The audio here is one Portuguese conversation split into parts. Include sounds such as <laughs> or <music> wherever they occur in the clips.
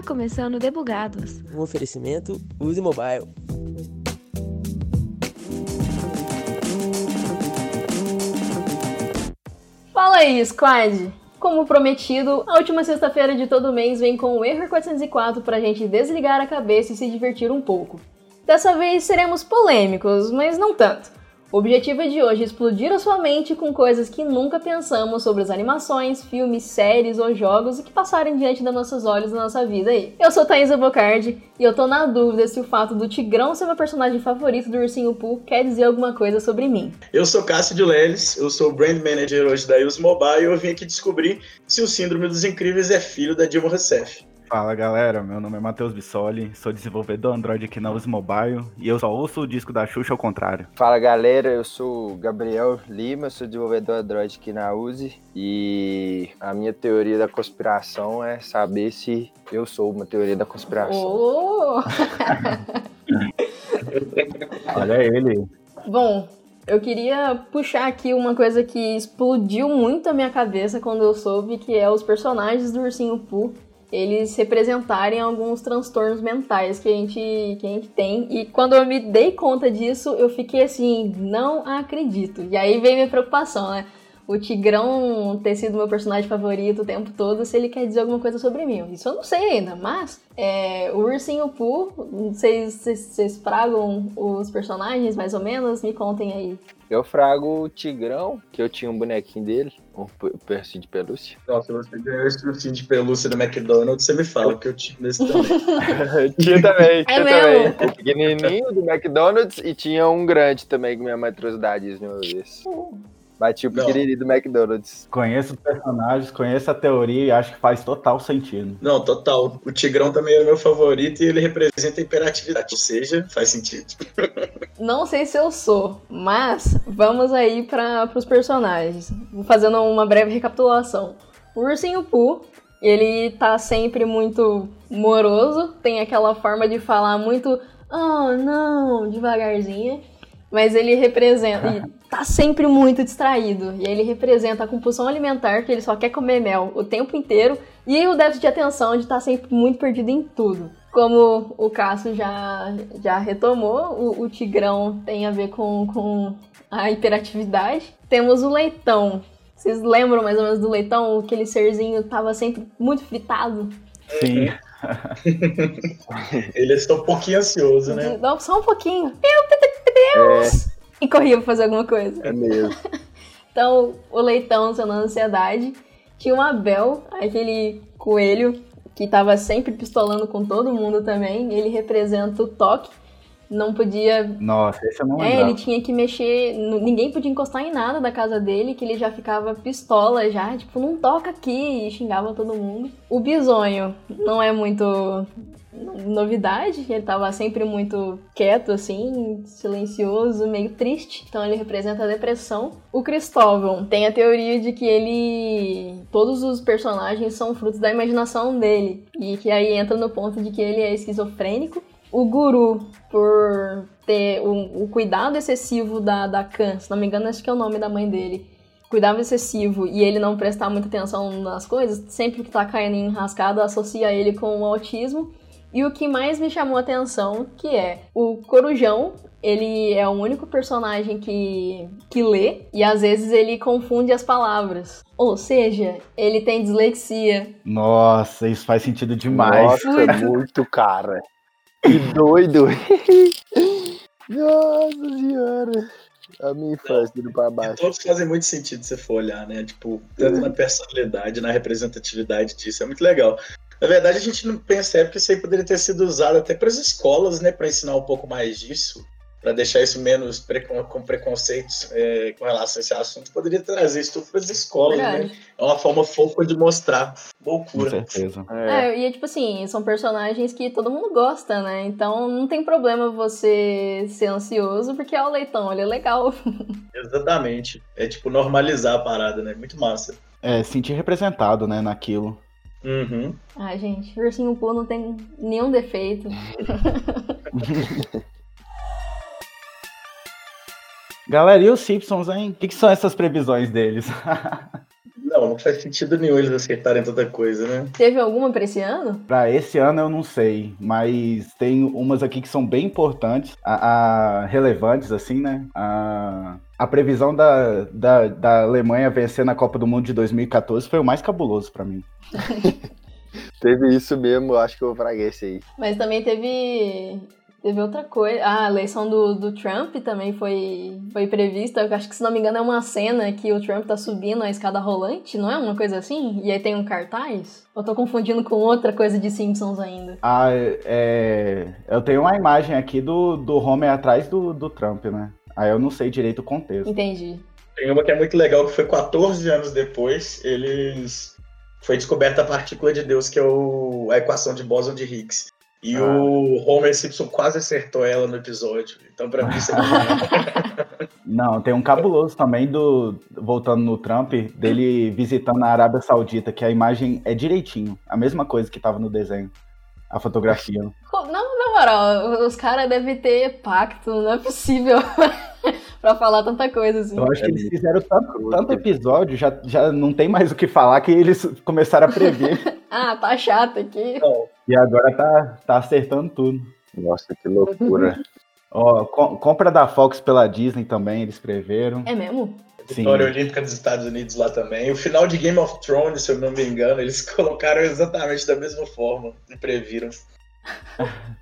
Está começando Debugados. Um oferecimento Use Mobile. Fala aí, Squad! Como prometido, a última sexta-feira de todo mês vem com o Error 404 pra gente desligar a cabeça e se divertir um pouco. Dessa vez seremos polêmicos, mas não tanto. O objetivo de hoje é explodir a sua mente com coisas que nunca pensamos sobre as animações, filmes, séries ou jogos e que passarem diante dos nossos olhos na nossa vida aí. Eu sou Thaisa Bocardi e eu tô na dúvida se o fato do Tigrão ser meu personagem favorito do Ursinho Pooh quer dizer alguma coisa sobre mim. Eu sou Cássio de Leles, eu sou Brand Manager hoje da Use Mobile e eu vim aqui descobrir se o Síndrome dos Incríveis é filho da Dilma Rousseff. Fala galera, meu nome é Matheus Bissoli, sou desenvolvedor Android aqui na Use Mobile e eu só ouço o disco da Xuxa ao contrário. Fala galera, eu sou Gabriel Lima, sou desenvolvedor Android aqui na Use e a minha teoria da conspiração é saber se eu sou uma teoria da conspiração. Oh! <laughs> Olha ele. Bom, eu queria puxar aqui uma coisa que explodiu muito a minha cabeça quando eu soube que é os personagens do Ursinho Pooh eles representarem alguns transtornos mentais que a gente, que a gente tem. E quando eu me dei conta disso, eu fiquei assim, não acredito. E aí veio minha preocupação, né? O Tigrão ter sido meu personagem favorito o tempo todo, se ele quer dizer alguma coisa sobre mim. Isso eu não sei ainda, mas é, o Ursinho Pooh, vocês, vocês, vocês fragam os personagens mais ou menos? Me contem aí. Eu frago o Tigrão, que eu tinha um bonequinho dele, um percinho de pelúcia. Nossa, você ganhou esse ursinho de pelúcia do McDonald's, você me fala que eu tinha nesse também. <laughs> tinha também, tinha É também. mesmo? Um pequenininho do McDonald's e tinha um grande também que minha mãe trouxe da Disney uma vez. Bati o pequenininho do McDonald's. Conheço os personagens, conheço a teoria e acho que faz total sentido. Não, total. O Tigrão também é meu favorito e ele representa a hiperatividade, ou seja, faz sentido. <laughs> Não sei se eu sou, mas vamos aí para os personagens. Vou fazendo uma breve recapitulação. O Ursinho Pooh, ele tá sempre muito moroso, tem aquela forma de falar muito oh não, devagarzinho, mas ele representa <laughs> tá sempre muito distraído. E aí ele representa a compulsão alimentar, que ele só quer comer mel o tempo inteiro, e o déficit de atenção de estar sempre muito perdido em tudo. Como o Cássio já, já retomou, o, o Tigrão tem a ver com, com a hiperatividade. Temos o Leitão. Vocês lembram mais ou menos do Leitão? Aquele serzinho tava sempre muito fritado. Sim. <laughs> Ele está um pouquinho ansioso, né? Dá só um pouquinho. Meu Deus! E corria pra fazer alguma coisa. É mesmo. <laughs> Então, o leitão sendo ansiedade. Tinha o Abel, aquele coelho que tava sempre pistolando com todo mundo também. Ele representa o toque. Não podia. Nossa, esse eu não É, ele tinha que mexer. Ninguém podia encostar em nada da casa dele, que ele já ficava pistola já. Tipo, não toca aqui. E xingava todo mundo. O bisonho não é muito novidade. Ele tava sempre muito quieto, assim, silencioso, meio triste. Então ele representa a depressão. O Cristóvão tem a teoria de que ele. Todos os personagens são frutos da imaginação dele. E que aí entra no ponto de que ele é esquizofrênico. O guru, por ter o, o cuidado excessivo da, da Khan, se não me engano, acho que é o nome da mãe dele. Cuidado excessivo e ele não prestar muita atenção nas coisas, sempre que tá caindo em enrascada, associa ele com o autismo. E o que mais me chamou a atenção, que é o Corujão, ele é o único personagem que, que lê e às vezes ele confunde as palavras. Ou seja, ele tem dislexia. Nossa, isso faz sentido demais. Nossa, é muito cara. Que doido. Nossa senhora. A minha infância indo pra baixo. todos fazem muito sentido se você for olhar, né? Tipo, tanto na personalidade, na representatividade disso. É muito legal. Na verdade, a gente não percebe que isso aí poderia ter sido usado até para as escolas, né? Para ensinar um pouco mais disso, para deixar isso menos precon com preconceitos é, com relação a esse assunto. Poderia trazer isso tudo para as escolas, né? Verdade. É uma forma fofa de mostrar Com loucura. certeza. É. É, e é tipo assim, são personagens que todo mundo gosta, né? Então não tem problema você ser ansioso, porque é o leitão, ele é legal. <laughs> Exatamente. É tipo normalizar a parada, né? Muito massa. É, sentir representado, né, naquilo. Uhum. Ai, gente, o Ursinho Pooh não tem nenhum defeito. <laughs> Galera, e os Simpsons, hein? O que, que são essas previsões deles? <laughs> Não, Não, faz sentido nenhum eles acertarem tanta coisa, né? Teve alguma pra esse ano? Pra esse ano eu não sei, mas tem umas aqui que são bem importantes, a, a relevantes, assim, né? A, a previsão da, da, da Alemanha vencer na Copa do Mundo de 2014 foi o mais cabuloso pra mim. <laughs> Teve isso mesmo, acho que eu fraguei esse aí. Mas também teve. Teve outra coisa. Ah, a eleição do, do Trump também foi, foi prevista. Eu acho que, se não me engano, é uma cena que o Trump tá subindo a escada rolante, não é? Uma coisa assim? E aí tem um cartaz? Eu tô confundindo com outra coisa de Simpsons ainda. Ah, é, eu tenho uma imagem aqui do, do Homer atrás do, do Trump, né? Aí eu não sei direito o contexto. Entendi. Tem uma que é muito legal, que foi 14 anos depois, eles. Foi descoberta a partícula de Deus, que é o... a equação de Bóson de Higgs. E Ah. o Homer Simpson quase acertou ela no episódio. Então, pra mim, isso é <laughs> Não, tem um cabuloso também do. Voltando no Trump, dele visitando a Arábia Saudita, que a imagem é direitinho. A mesma coisa que tava no desenho. A fotografia. Não, na moral, os caras devem ter pacto, não é possível <laughs> pra falar tanta coisa assim. Eu acho que É eles muito fizeram tanto, tanto episódio, já, já não tem mais o que falar, que eles começaram a prever. <laughs> Ah, tá chato aqui. Não, e agora tá, tá acertando tudo. Nossa, que loucura. <laughs> Ó, co- compra da Fox pela Disney também, eles preveram. É mesmo? Sim. Vitória Olímpica dos Estados Unidos lá também. O final de Game of Thrones, se eu não me engano, eles <laughs> colocaram exatamente da mesma forma e previram. <laughs>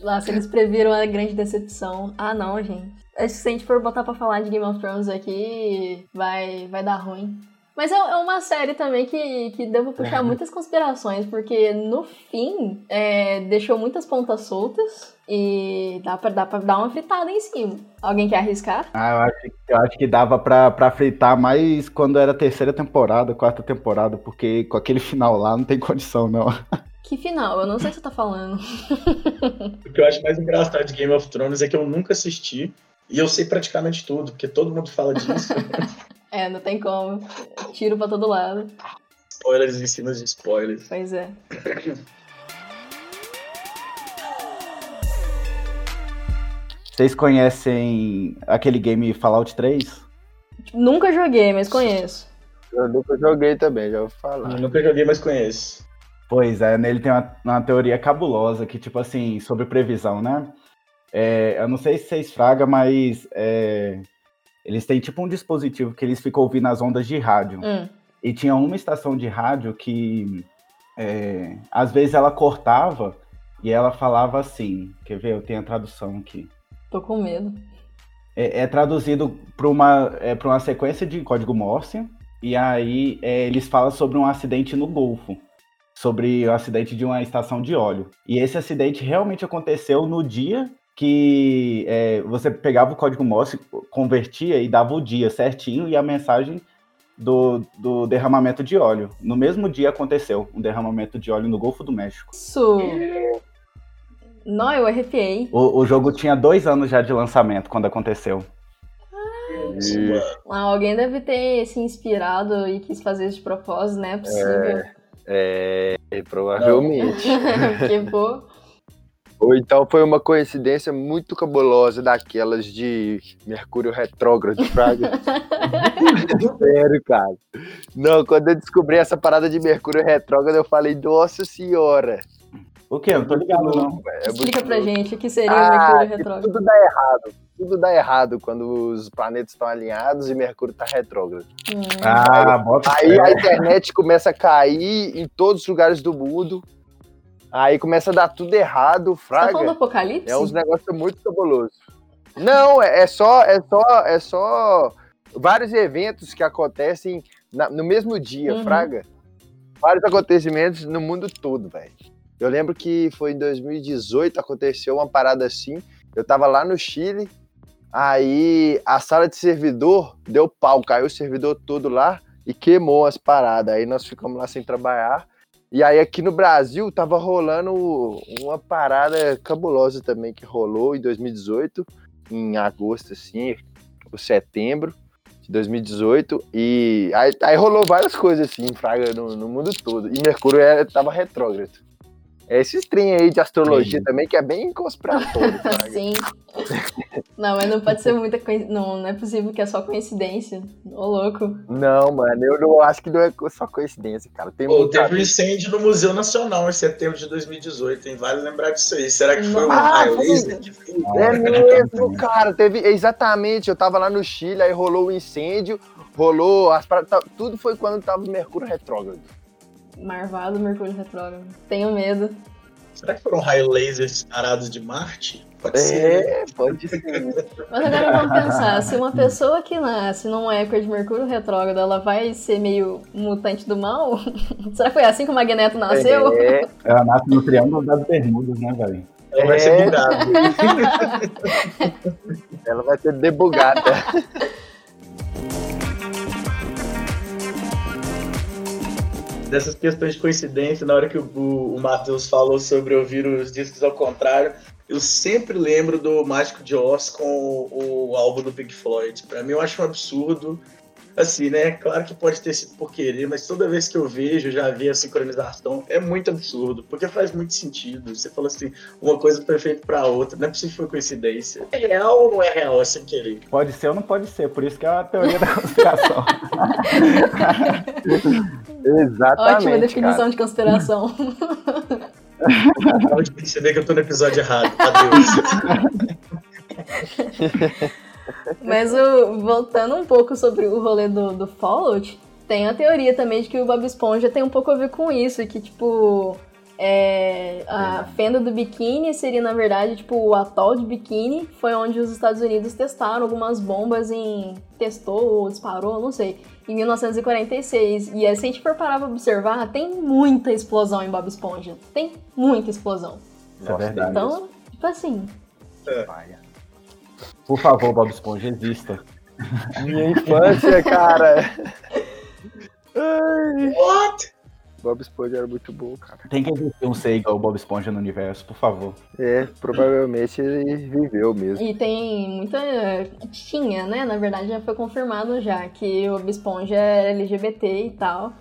Lá, se eles previram a grande decepção. Ah, não, gente. Acho que se a gente for botar pra falar de Game of Thrones aqui, vai, vai dar ruim. Mas é, é uma série também que, que deu pra puxar muitas conspirações, porque no fim é, deixou muitas pontas soltas e dá pra, dá pra dar uma fritada em cima. Alguém quer arriscar? Ah, eu acho, eu acho que dava pra, pra fritar mais quando era terceira temporada, quarta temporada, porque com aquele final lá não tem condição, não. <laughs> Que final? Eu não sei o que você tá falando. <laughs> O que eu acho mais engraçado de Game of Thrones é que eu nunca assisti e eu sei praticamente tudo, porque todo mundo fala disso. <laughs> É, não tem como. Tiro pra todo lado. spoilers em cima de spoilers. Pois é. Vocês conhecem aquele game Fallout 3? Nunca joguei, mas conheço. Eu nunca joguei também, já vou falar. Eu nunca joguei, mas conheço. Pois é, nele tem uma, uma teoria cabulosa que, tipo assim, sobre previsão, né? É, eu não sei se vocês fraga, mas é, eles têm tipo um dispositivo que eles ficam ouvindo as ondas de rádio. Hum. E tinha uma estação de rádio que é, às vezes ela cortava e ela falava assim. Quer ver? Eu tenho a tradução aqui. Tô com medo. É, é traduzido para uma, é, pra uma sequência de código Morse. E aí é, eles falam sobre um acidente no Golfo. Sobre o acidente de uma estação de óleo. E esse acidente realmente aconteceu no dia que é, você pegava o código Morse, convertia e dava o dia certinho e a mensagem do, do derramamento de óleo. No mesmo dia aconteceu um derramamento de óleo no Golfo do México. Isso. Não, eu arrepiei. O, o jogo tinha dois anos já de lançamento quando aconteceu. Ah, alguém deve ter se inspirado e quis fazer isso de propósito, né? É possível. É, provavelmente. <laughs> Porque, pô. Ou então foi uma coincidência muito cabulosa daquelas de Mercúrio retrógrado, Fraga. <laughs> Sério, cara. Não, quando eu descobri essa parada de Mercúrio retrógrado, eu falei, nossa senhora. O quê? Eu não tô ligado, não. É Explica pra louco. gente o que seria o Ah, Mercúrio retrógrado. tudo dá errado. Tudo dá errado quando os planetas estão alinhados e Mercúrio tá retrógrado. Hum. Ah, bota Aí a internet começa a cair em todos os lugares do mundo. Aí começa a dar tudo errado, Você tá falando do fraga. apocalipse? É uns negócios muito cabulosos. Não, é é só, é só, é só vários eventos que acontecem na- no mesmo dia, Uhum. fraga. Vários acontecimentos no mundo todo, velho. Eu lembro que foi em 2018 aconteceu uma parada assim. Eu tava lá no Chile, aí a sala de servidor deu pau, caiu o servidor todo lá e queimou as paradas. Aí nós ficamos lá sem trabalhar. E aí aqui no Brasil tava rolando uma parada cabulosa também que rolou em 2018, em agosto assim, ou setembro de 2018 e aí, aí rolou várias coisas assim, fraga no, no mundo todo. E Mercúrio era, tava retrógrado. É esse trem aí de astrologia também, que é bem conspiratório. <laughs> Sim. Não, mas não pode ser muita coincidência. Não, não é possível que é só coincidência. Ô, louco. Não, mano, eu não acho que não é só coincidência, cara. Tem Pô, teve um incêndio no Museu Nacional em setembro de 2018, hein? Vale lembrar disso aí. Será que foi um Ah, raio laser que? É mesmo, cara. Teve exatamente. Eu tava lá no Chile, aí rolou o incêndio, rolou as paradas. tá- Tudo foi quando tava o Mercúrio retrógrado. Marvado Mercúrio Retrógrado. Tenho medo. Será que foram raio lasers disparados de Marte? Pode ser. né? É, pode ser. Mas agora vamos pensar, se uma pessoa que nasce numa época de Mercúrio retrógrado, ela vai ser meio mutante do mal? <laughs> Será que foi assim que o Magneto nasceu? É, Ela nasce no Triângulo das Bermudas, né, velho? Ela vai ser É. bugada. <laughs> ela vai ser debugada. <laughs> Dessas questões de coincidência, na hora que o, o Matheus falou sobre ouvir os discos ao contrário, eu sempre lembro do Mágico de Oz com o, o álbum do Pink Floyd. Pra mim, eu acho um absurdo. Assim, né? Claro que pode ter sido por querer, mas toda vez que eu vejo, já vi a sincronização, é muito absurdo, porque faz muito sentido. Você falou assim, uma coisa foi feita pra outra, não é possível que foi coincidência. É real ou não é real? É sem querer. Pode ser ou não pode ser, por isso que é a teoria da <laughs> conspiração. <laughs> Exatamente. Ótima definição cara. de conspiração. Pode perceber que eu tô no episódio errado. Adeus. <laughs> Mas o- voltando um pouco sobre o rolê do, do Fallout, tem a teoria também de que o Bob Esponja tem um pouco a ver com isso, que tipo. é, a fenda do biquíni seria, na verdade, tipo, o atol de biquíni foi onde os Estados Unidos testaram algumas bombas em. testou ou disparou, não sei, em 1946. E aí, se a gente for parar pra observar, tem muita explosão em Bob Esponja. Tem muita explosão. É verdade. Então, tipo assim, Por favor, Bob Esponja, exista. Minha infância, cara. Ai, What? Bob Esponja era muito bom, cara. Tem que existir um ser igual o Bob Esponja no universo, por favor. É, provavelmente ele viveu mesmo. E tem muita. Tinha, né? Na verdade, já foi confirmado já que o Bob Esponja era LGBT e tal.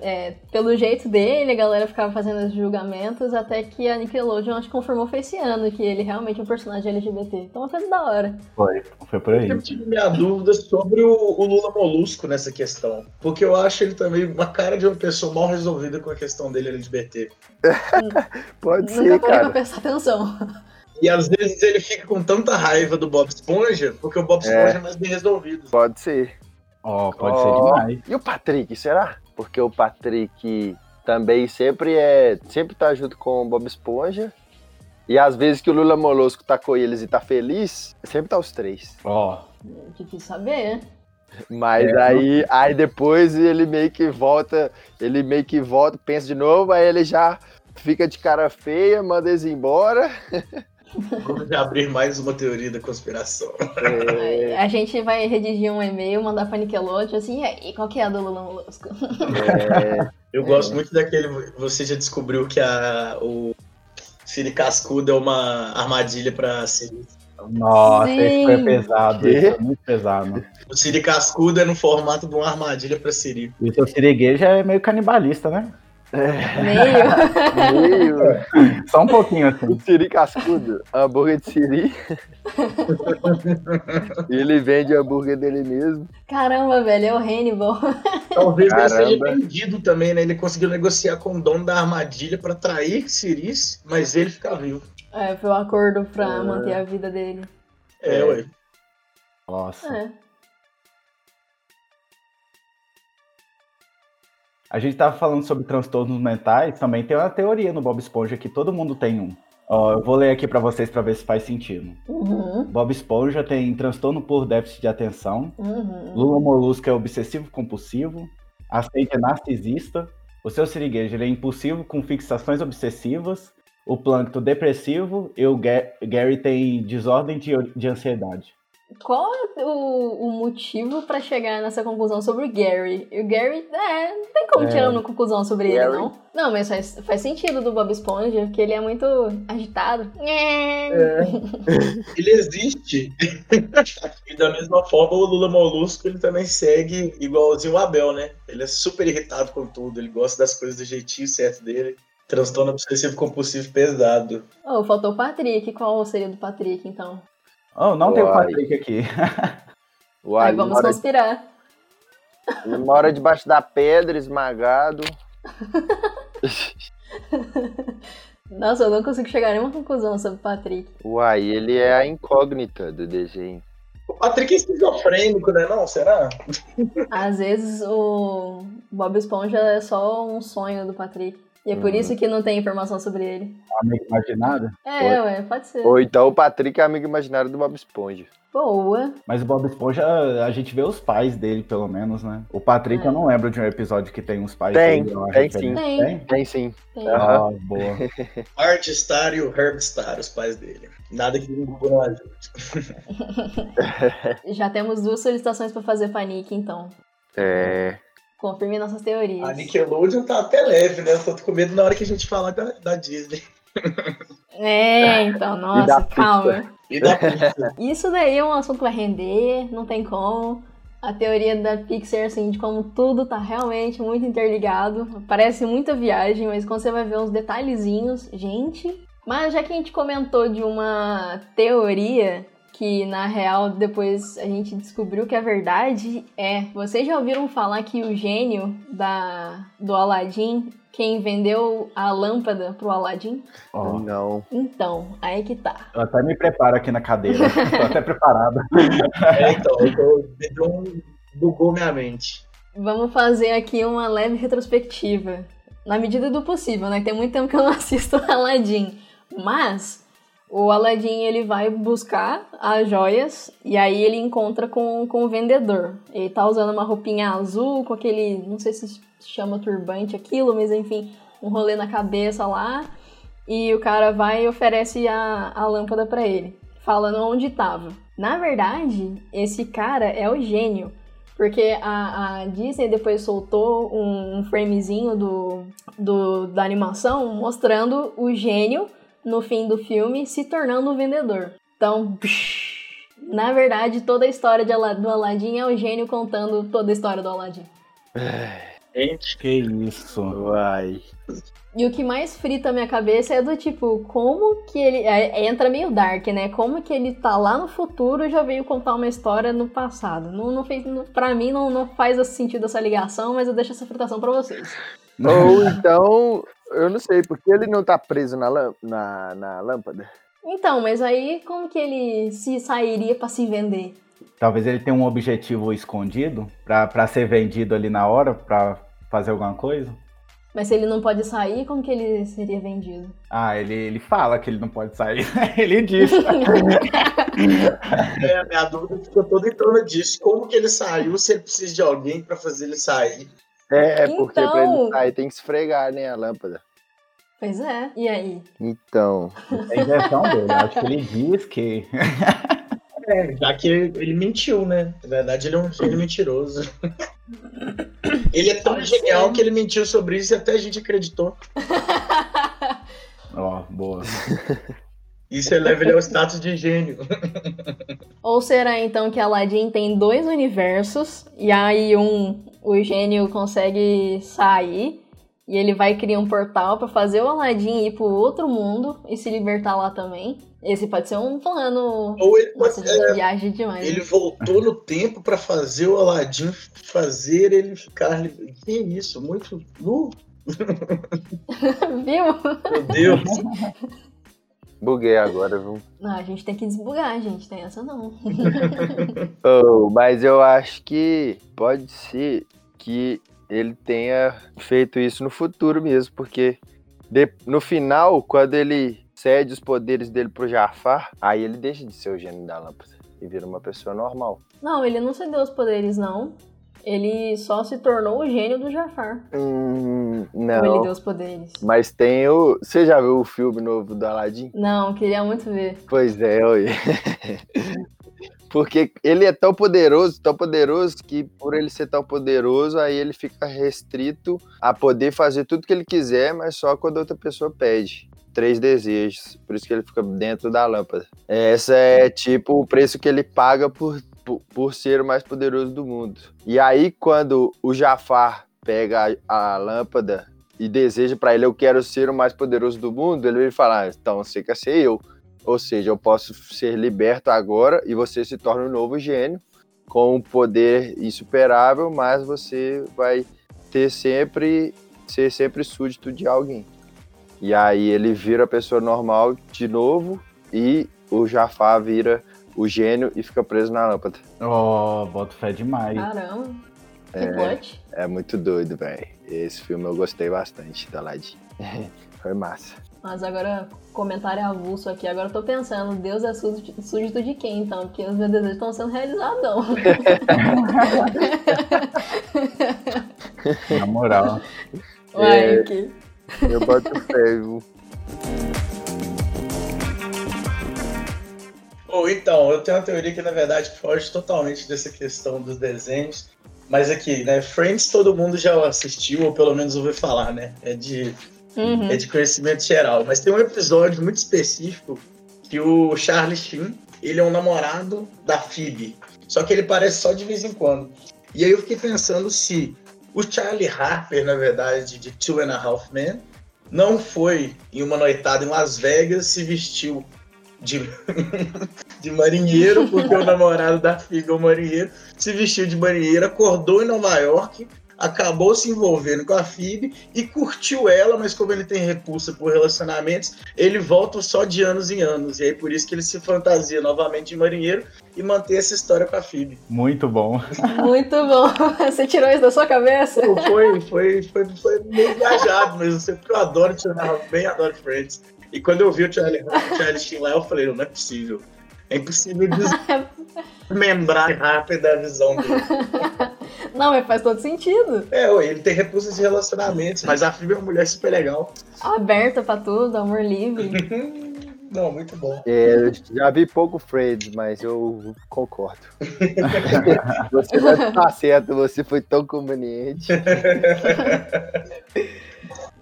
É, pelo jeito dele, a galera ficava fazendo os julgamentos até que a Nickelodeon acho que confirmou foi esse ano que ele realmente é um personagem LGBT. Então é uma coisa da hora. Foi, foi por aí. Eu tive minha dúvida sobre o, o Lula Molusco nessa questão. Porque eu acho ele também uma cara de uma pessoa mal resolvida com a questão dele LGBT. <laughs> Pode Nunca ser, parei pra cara. prestar atenção. E às vezes ele fica com tanta raiva do Bob Esponja, porque o Bob Esponja é, mais bem resolvido. Pode ser. Ó, pode Ó. ser demais. E o Patrick, será? Porque o Patrick também sempre é. Sempre tá junto com o Bob Esponja. E às vezes que o Lula Molusco tá com eles e tá feliz, sempre tá os três. Ó, Difícil saber. Mas É, aí, aí depois ele meio que volta, ele meio que volta, pensa de novo, aí ele já fica de cara feia, manda eles embora. <laughs> Vamos abrir mais uma teoria da conspiração. É, A gente vai redigir um e-mail, mandar pra Nickelodeon assim, e aí, qual que é a do Lula Molusco? é, Eu gosto muito daquele. Você já descobriu que a, o Siri Cascudo é uma armadilha pra Siri. nossa, esse foi Sim. pesado, esse foi muito pesado. O Siri Cascudo é no formato de uma armadilha pra Siri. E o seu siriguejo é meio canibalista, né? Meio. meio. <laughs> Só um pouquinho assim. O Siri cascudo, hambúrguer de Siri. <laughs> ele vende hambúrguer dele mesmo. Caramba, velho, é o Hannibal. Talvez ele seja Caramba. vendido também, né? Ele conseguiu negociar com o dono da armadilha pra atrair Siris, mas ele fica vivo. É, foi o acordo pra É. manter a vida dele. É, É. ué. Nossa. É. A gente tava falando sobre transtornos mentais, também tem uma teoria no Bob Esponja que todo mundo tem um. Ó, eu vou ler aqui pra vocês pra ver se faz sentido. Uhum, Bob Esponja tem transtorno por déficit de atenção, uhum. Lula Molusco é obsessivo compulsivo, a Sandy é narcisista, o seu siriguejo é impulsivo com fixações obsessivas, o Plankton depressivo e o Ga- Gary tem desordem de, de ansiedade. Qual é o, o motivo pra chegar nessa conclusão sobre o Gary? O Gary, é, não tem como É. tirar uma conclusão sobre ele, Gary? não. Não, mas faz, faz sentido do Bob Esponja, que ele é muito agitado. <laughs> Ele existe. <laughs> e da mesma forma, o Lula Molusco ele também segue igualzinho o Abel, né? Ele é super irritado com tudo, ele gosta das coisas do jeitinho certo dele. Transtorno obsessivo compulsivo pesado. Oh, faltou o Patrick. Qual seria do Patrick, então? Oh, não tem o Uai. Patrick aqui. <laughs> Uai, Aí vamos conspirar. ele mora debaixo da pedra, esmagado. <laughs> Nossa, eu não consigo chegar a nenhuma conclusão sobre o Patrick. Uai, ele é a incógnita do desenho. O Patrick é esquizofrênico, né? Não, será? Às vezes o Bob Esponja é só um sonho do Patrick. E é por Uhum. isso que não tem informação sobre ele. Amigo imaginário. É, ué, pode ser. Ou então o Patrick é amigo imaginário do Bob Esponja. Boa. Mas o Bob Esponja, a gente vê os pais dele, pelo menos, né? O Patrick, É. eu não lembro de um episódio que tem uns pais Tem, dele. tem sim. ele. Tem. Tem sim. Tem. Ah, boa. <laughs> Art Star e o Herb Star, os pais dele. Nada que Google não ajude. <laughs> Já temos duas solicitações pra fazer pra Nick, então. É. Confirme nossas teorias. A Nickelodeon tá até leve, né? Eu tô com medo na hora que a gente falar da, da Disney. É, então, nossa, da calma. E da Pixar. Isso daí é um assunto que vai render, não tem como. A teoria da Pixar, assim, de como tudo tá realmente muito interligado. Parece muita viagem, mas quando você vai ver uns detalhezinhos, gente. Mas já que a gente comentou de uma teoria que na real depois a gente descobriu que é verdade, é. Vocês já ouviram falar que o gênio da do Aladdin, quem vendeu a lâmpada pro Aladdin? Ó, Não. Então, aí que tá. eu até me preparo aqui na cadeira. <laughs> Tô até preparado. É, então, eu tô, bugou minha mente. Vamos fazer aqui uma leve retrospectiva. Na medida do possível, né? Tem muito tempo que eu não assisto <laughs> Aladdin. Mas o Aladdin ele vai buscar as joias e aí ele encontra com, com o vendedor. Ele tá usando uma roupinha azul com aquele. Não sei se chama turbante aquilo, mas enfim, um rolê na cabeça lá. E o cara vai e oferece a, a lâmpada pra ele, falando onde tava. Na verdade, esse cara é o gênio. Porque a, a Disney depois soltou um, um framezinho do, do, da animação mostrando o gênio no fim do filme se tornando o vendedor. Então, psh, na verdade, toda a história de Ala- do Aladdin é o gênio contando toda a história do Aladdin. Gente, Que isso. Uai. E o que mais frita a minha cabeça é do tipo, como que ele. é- entra meio dark, né? Como que ele tá lá no futuro e já veio contar uma história no passado. Não, não fez, não, pra mim não, não faz sentido essa ligação, mas eu deixo essa fritação pra vocês. Ou <laughs> então, eu não sei, porque ele não tá preso na, na, na lâmpada? Então, mas aí como que ele se sairia pra se vender? Talvez ele tenha um objetivo escondido pra, pra ser vendido ali na hora, pra fazer alguma coisa. Mas se ele não pode sair, como que ele seria vendido? Ah, ele, ele fala que ele não pode sair. <laughs> ele diz. é, a minha dúvida ficou toda em torno disso. Como que ele saiu se ele precisa de alguém pra fazer ele sair? É, porque pra Então- ele sair tem que esfregar, né, a lâmpada. Pois é. E aí? Então, É a invenção dele. Acho que ele diz que. <laughs> É, já que ele, mentiu, né? Na verdade, ele é um gênio <laughs> mentiroso. <laughs> Ele é tão Pode genial ser. que ele mentiu sobre isso e até a gente acreditou. Ó, boa. Isso eleva ele ao status de gênio. Ou será então que Aladdin tem dois universos e aí um o gênio consegue sair e ele vai criar um portal pra fazer o Aladdin ir pro outro mundo e se libertar lá também. Esse pode ser um plano. Ou ele pode Nossa, é, viagem demais. Ele voltou no tempo pra fazer o Aladdin fazer ele ficar. Que isso? Muito. Nu? <laughs> Viu? Meu Deus. <laughs> buguei agora, viu? Não, a gente tem que desbugar, gente. Tem essa não. <laughs> Oh, mas eu acho que pode ser que ele tenha feito isso no futuro mesmo, porque de- no final, quando ele cede os poderes dele pro Jafar, aí ele deixa de ser o gênio da lâmpada e vira uma pessoa normal. Não, ele não cedeu os poderes, não. Ele só se tornou o gênio do Jafar. Hum, Ou ele não. deu os poderes. Mas tem o. Você já viu o filme novo do Aladdin? Não, queria muito ver. Pois é, oi. <laughs> Porque ele é tão poderoso, tão poderoso, que por ele ser tão poderoso, aí ele fica restrito a poder fazer tudo que ele quiser, mas só quando outra pessoa pede. Três desejos. Por isso que ele fica dentro da lâmpada. Essa é tipo o preço que ele paga por, por, ser o mais poderoso do mundo. E aí, quando o Jafar pega a, a lâmpada e deseja pra ele, eu quero ser o mais poderoso do mundo, ele vai falar, ah, então você quer ser eu. Ou seja, eu posso ser liberto agora e você se torna um novo gênio com um poder insuperável, mas você vai ter sempre ser sempre súdito de alguém. E aí ele vira a pessoa normal de novo e o Jafar vira o gênio e fica preso na lâmpada. Oh, boto fé demais. Caramba. Que É. É muito doido, velho. Esse filme eu gostei bastante da Aladdin. <laughs> Foi massa. Mas agora, comentário avulso aqui. Agora eu tô pensando, Deus é súdito súdito de quem então? Porque os meus desejos estão sendo realizados, não. <laughs> Na moral. Uai, É. que... Eu boto fé, viu? Ou então, eu tenho uma teoria que na verdade foge totalmente dessa questão dos desenhos. Mas aqui, né? Friends todo mundo já assistiu, ou pelo menos ouviu falar, né? É de, Uhum. é de conhecimento geral. Mas tem um episódio muito específico que o Charlie Sheen, ele é um namorado da Phoebe. Só que ele parece só de vez em quando. E aí eu fiquei pensando se o Charlie Harper, na verdade, de Two and a Half Men, não foi em uma noitada em Las Vegas, se vestiu de, de marinheiro, porque o namorado da Phoebe é um marinheiro, se vestiu de marinheiro, acordou em Nova York, acabou se envolvendo com a Phoebe e curtiu ela, mas como ele tem repulsa por relacionamentos, ele volta só de anos em anos. E aí por isso que ele se fantasia novamente de marinheiro e mantém essa história com a Phoebe. Muito bom. Muito bom. <laughs> Você tirou isso da sua cabeça? Pô, Foi, foi, foi, foi meio viajado mesmo, porque eu adoro Charlie bem adoro Friends. E quando eu vi o Charlie, o Charlie Sheen lá, eu falei, não é possível. É impossível desmembrar <laughs> Harper da visão dele. <laughs> Não, mas faz todo sentido. É, ele tem repulsa de relacionamentos, mas a Phoebe é uma mulher super legal. Aberta pra tudo, amor livre. <laughs> Não, muito bom. É, eu já vi pouco Friends, mas eu concordo. você vai estar certo, você foi tão conveniente.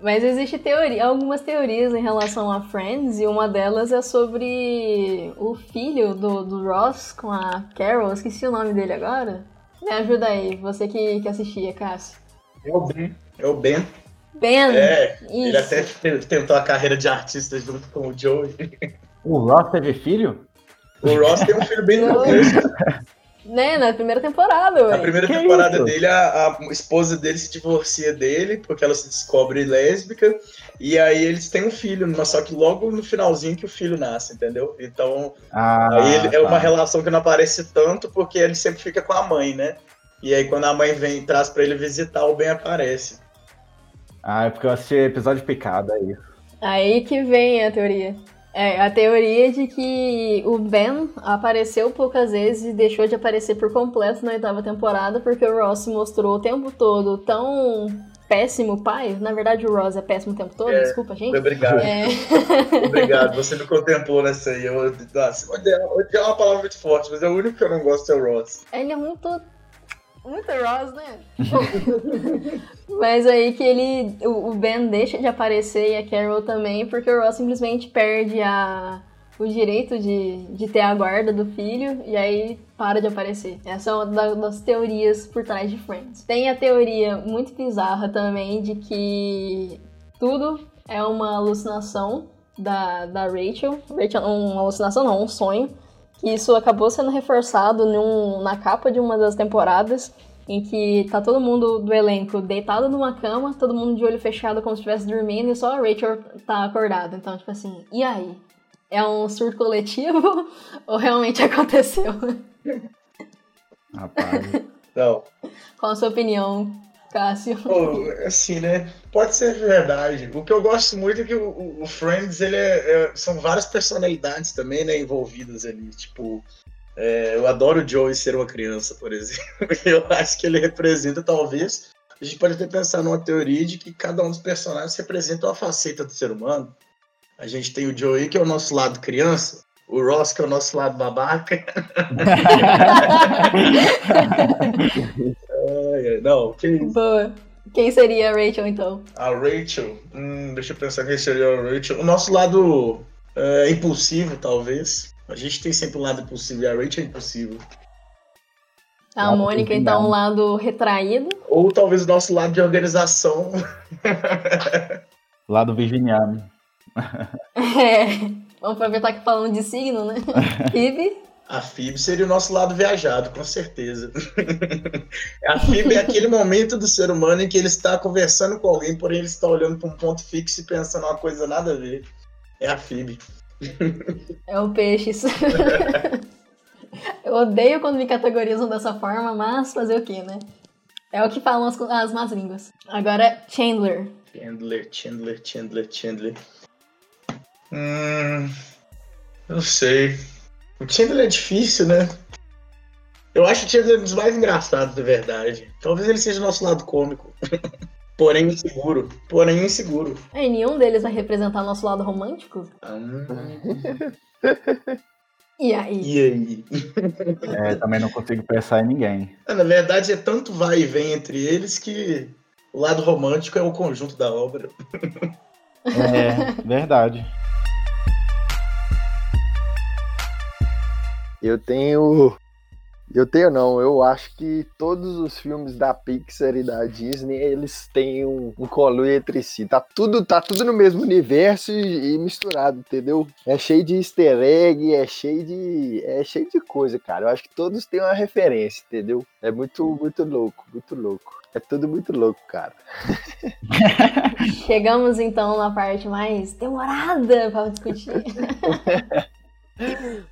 Mas existe teoria, algumas teorias em relação a Friends, e uma delas é sobre o filho do, do Ross com a Carol. Esqueci o nome dele agora. Me ajuda aí, você que, que assistia, Cássio. É o Ben. É o Ben. Ben! É, ele isso. até te- tentou a carreira de artista junto com o Joey. O Ross teve filho? O Ross tem um filho bem <laughs> Não. começo. Né, na primeira temporada, Na primeira Que temporada isso? dele, a, a esposa dele se divorcia dele, porque ela se descobre lésbica, e aí eles têm um filho, mas só que logo no finalzinho que o filho nasce, entendeu? Então, Ah, aí ele- é tá. uma relação que não aparece tanto, porque ele sempre fica com a mãe, né? E aí quando a mãe vem e traz pra ele visitar, o Ben aparece. Ah, é porque eu assisti episódio picado, é isso. Aí que vem a teoria. É, a teoria de que o Ben apareceu poucas vezes e deixou de aparecer por completo na oitava temporada porque o Ross se mostrou o tempo todo tão péssimo pai. Na verdade, o Ross é péssimo o tempo todo, É. desculpa, gente. Obrigado, É, <laughs> obrigado. Você me contemplou nessa aí. Eu, nossa, é uma palavra muito forte, mas é o único que eu não gosto é o Ross. ele é muito. Muito Ross, né? <laughs> Mas aí que ele. O, Ben deixa de aparecer e a Carol também, porque o Ross simplesmente perde a, o direito de, de ter a guarda do filho e aí para de aparecer. Essa é uma da- das teorias por trás de Friends. Tem a teoria muito bizarra também de que tudo é uma alucinação da, da Rachel. Rachel, uma alucinação não, um sonho. Que isso acabou sendo reforçado num- na capa de uma das temporadas, em que tá todo mundo do elenco deitado numa cama, todo mundo de olho fechado como se estivesse dormindo, e só a Rachel tá acordada. Então, tipo assim, e aí? É um surto coletivo <laughs> ou realmente aconteceu? Rapaz. Não. Qual a sua opinião, Cássio? Pô, assim, né? Pode ser verdade. O que eu gosto muito é que o, o- o Friends, ele é, é- são várias personalidades também, né, envolvidas ali. Tipo, é, eu adoro o Joey ser uma criança, por <laughs> exemplo. Eu acho que ele representa, talvez, a gente pode até pensar numa teoria de que cada um dos personagens representa uma faceta do ser humano. A gente tem o Joey, que é o nosso lado criança, o Ross, que é o nosso lado babaca. <laughs> <laughs> Não, que isso. Boa. Quem seria a Rachel, então? A Rachel, hum, deixa eu pensar quem seria a Rachel. O nosso lado é, impulsivo, talvez. A gente tem sempre um lado impulsivo e a Rachel é impulsiva. A Lado Mônica, então, um lado retraído. Ou talvez o nosso lado de organização. <laughs> Lá do Virginiano. <laughs> É. Vamos aproveitar que falando de signo, né? <laughs> Phoebe. A FIB seria o nosso lado viajado, com certeza. <laughs> A FIB é aquele momento do ser humano em que ele está conversando com alguém, porém ele está olhando para um ponto fixo e pensando uma coisa nada a ver. É a FIB. É o peixes. <laughs> Eu odeio quando me categorizam dessa forma, mas fazer o quê, né? É o que falam as, as más línguas. Agora, Chandler. Chandler, Chandler, Chandler, Chandler. Hum, não sei. O Chandler é difícil, né? Eu acho o Chandler um dos mais engraçados, de verdade. Talvez ele seja o nosso lado cômico. <laughs> Porém inseguro. Porém inseguro. É, nenhum deles vai representar nosso lado romântico? Hum, <laughs> E aí? e aí? É, também não consigo pensar em ninguém. Ah, Na verdade, é tanto vai e vem entre eles que o lado romântico é o conjunto da obra. É, verdade. Eu tenho. Eu tenho não, eu acho que todos os filmes da Pixar e da Disney, eles têm um, um entre si. Tá tudo, tá tudo no mesmo universo e, e misturado, entendeu? É cheio de easter egg, é cheio de. É cheio de coisa, cara. Eu acho que todos têm uma referência, entendeu? É muito, muito louco, muito louco. É tudo muito louco, cara. <laughs> Chegamos então na parte mais demorada para discutir. <laughs>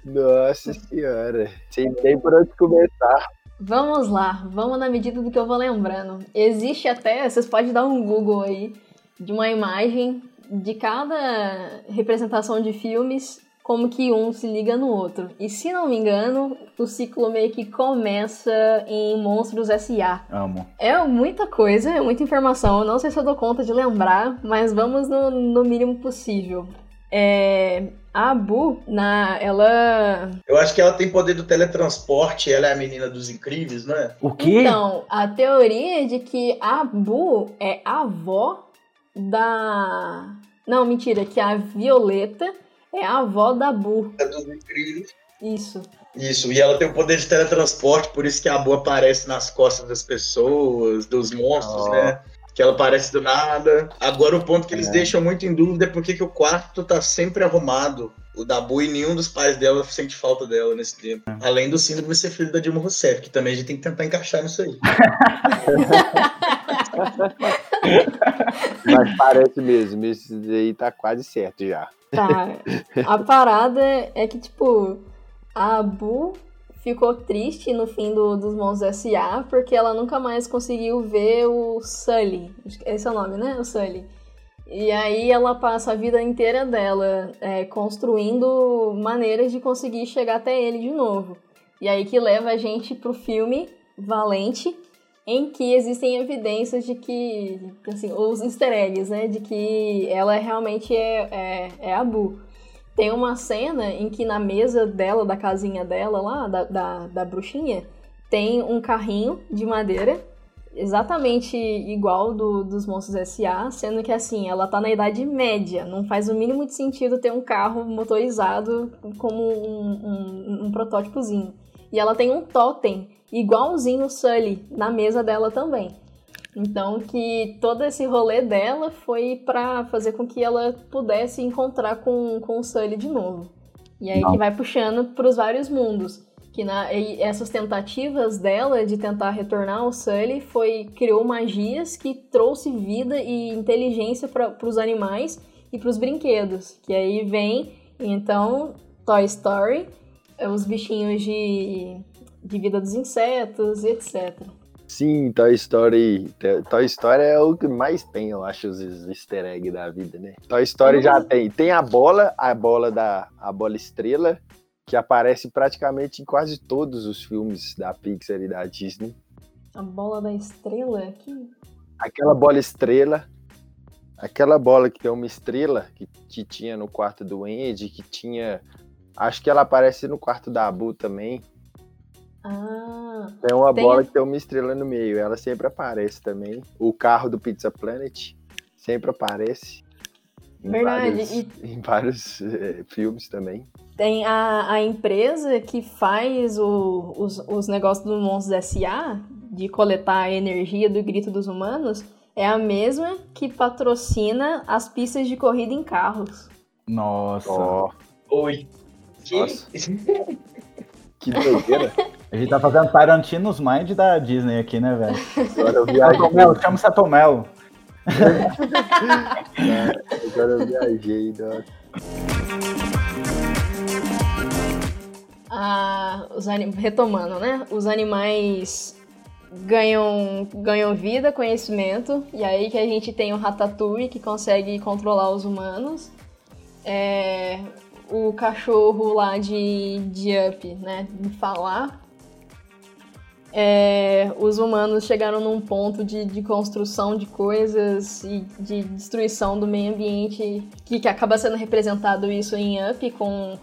Nossa senhora. Sem nem por onde começar. Vamos lá, vamos na medida do que eu vou lembrando. Existe até, vocês podem dar um Google aí, de uma imagem de cada representação de filmes, como que um se liga no outro. E se não me engano, o ciclo meio que começa em Monstros S.A. Amo. É muita coisa, é muita informação. Eu não sei se eu dou conta de lembrar, mas vamos no, no mínimo possível. É, a Bu, na, ela. Eu acho que ela tem poder do teletransporte, ela é a menina dos incríveis, não é? O quê? Então, a teoria é de que a Bu é a avó da. Não, mentira, que a Violeta é a avó da Bu. É dos incríveis. Isso. Isso, e ela tem o poder de teletransporte, por isso que a boa aparece nas costas das pessoas, dos monstros, Oh. né? Que ela aparece do nada. Agora o ponto que eles É. deixam muito em dúvida é porque que o quarto tá sempre arrumado. O da Bu e nenhum dos pais dela sente falta dela nesse tempo. Além do síndrome de ser filho da Dilma Rousseff, que também a gente tem que tentar encaixar nisso aí. <laughs> Mas parece mesmo. Isso aí tá quase certo já. Tá. A parada é que, tipo, a Bu ficou triste no fim do, dos Monstros S.A. porque ela nunca mais conseguiu ver o Sully. Esse é o nome, né? O Sully. E aí ela passa a vida inteira dela é, construindo maneiras de conseguir chegar até ele de novo. E aí que leva a gente pro filme Valente, em que existem evidências de que, assim, os easter eggs, né, de que ela realmente é, é, é a Bu. Tem uma cena em que na mesa dela, da casinha dela lá, da, da, da bruxinha, tem um carrinho de madeira, exatamente igual do, dos Monstros S.A., sendo que assim, ela tá na idade média, não faz o mínimo de sentido ter um carro motorizado como um, um, um protótipozinho. E ela tem um totem igualzinho o Sully na mesa dela também. Então que todo esse rolê dela foi pra fazer com que ela pudesse encontrar com, com o Sully de novo. E aí Não. que vai puxando pros vários mundos. Que na, essas tentativas dela de tentar retornar ao Sully foi criou magias que trouxe vida e inteligência para os animais e para os brinquedos. Que aí vem então Toy Story, eh, os bichinhos de, de vida dos insetos etc. Sim, Toy Story. Toy Story é o que mais tem, eu acho, os easter eggs da vida, né? Toy Story já tem. Tem a bola, a bola da a bola estrela, que aparece praticamente em quase todos os filmes da Pixar e da Disney. A bola da estrela aqui. Aquela bola estrela, aquela bola que tem uma estrela que, que tinha no quarto do Andy, que tinha. Acho que ela aparece no quarto da Abu também. Ah, Tem uma Tem bola que tem uma estrela no meio, ela sempre aparece também. O carro do Pizza Planet sempre aparece. Em Verdade, vários, e- <laughs> em vários eh, filmes também. Tem a, a empresa que faz o- os, os negócios do Monstros S.A., de coletar a energia do grito dos humanos, é a mesma que patrocina as pistas de corrida em carros. Nossa. Ó, Oi. Que? Nossa. que doideira. <laughs> A gente tá fazendo Tarantinos Mind da Disney aqui, né, velho? Agora eu viajei. Satomelo, chama o Satomelo. <laughs> Agora eu viajei. Nossa. Ah, os anim- retomando, né? Os animais ganham, ganham vida, conhecimento, e aí que a gente tem o Ratatouille que consegue controlar os humanos. É, o cachorro lá de, de Up, né? De falar. É, os humanos chegaram num ponto de, de construção de coisas e de destruição do meio ambiente que, que acaba sendo representado isso em Up com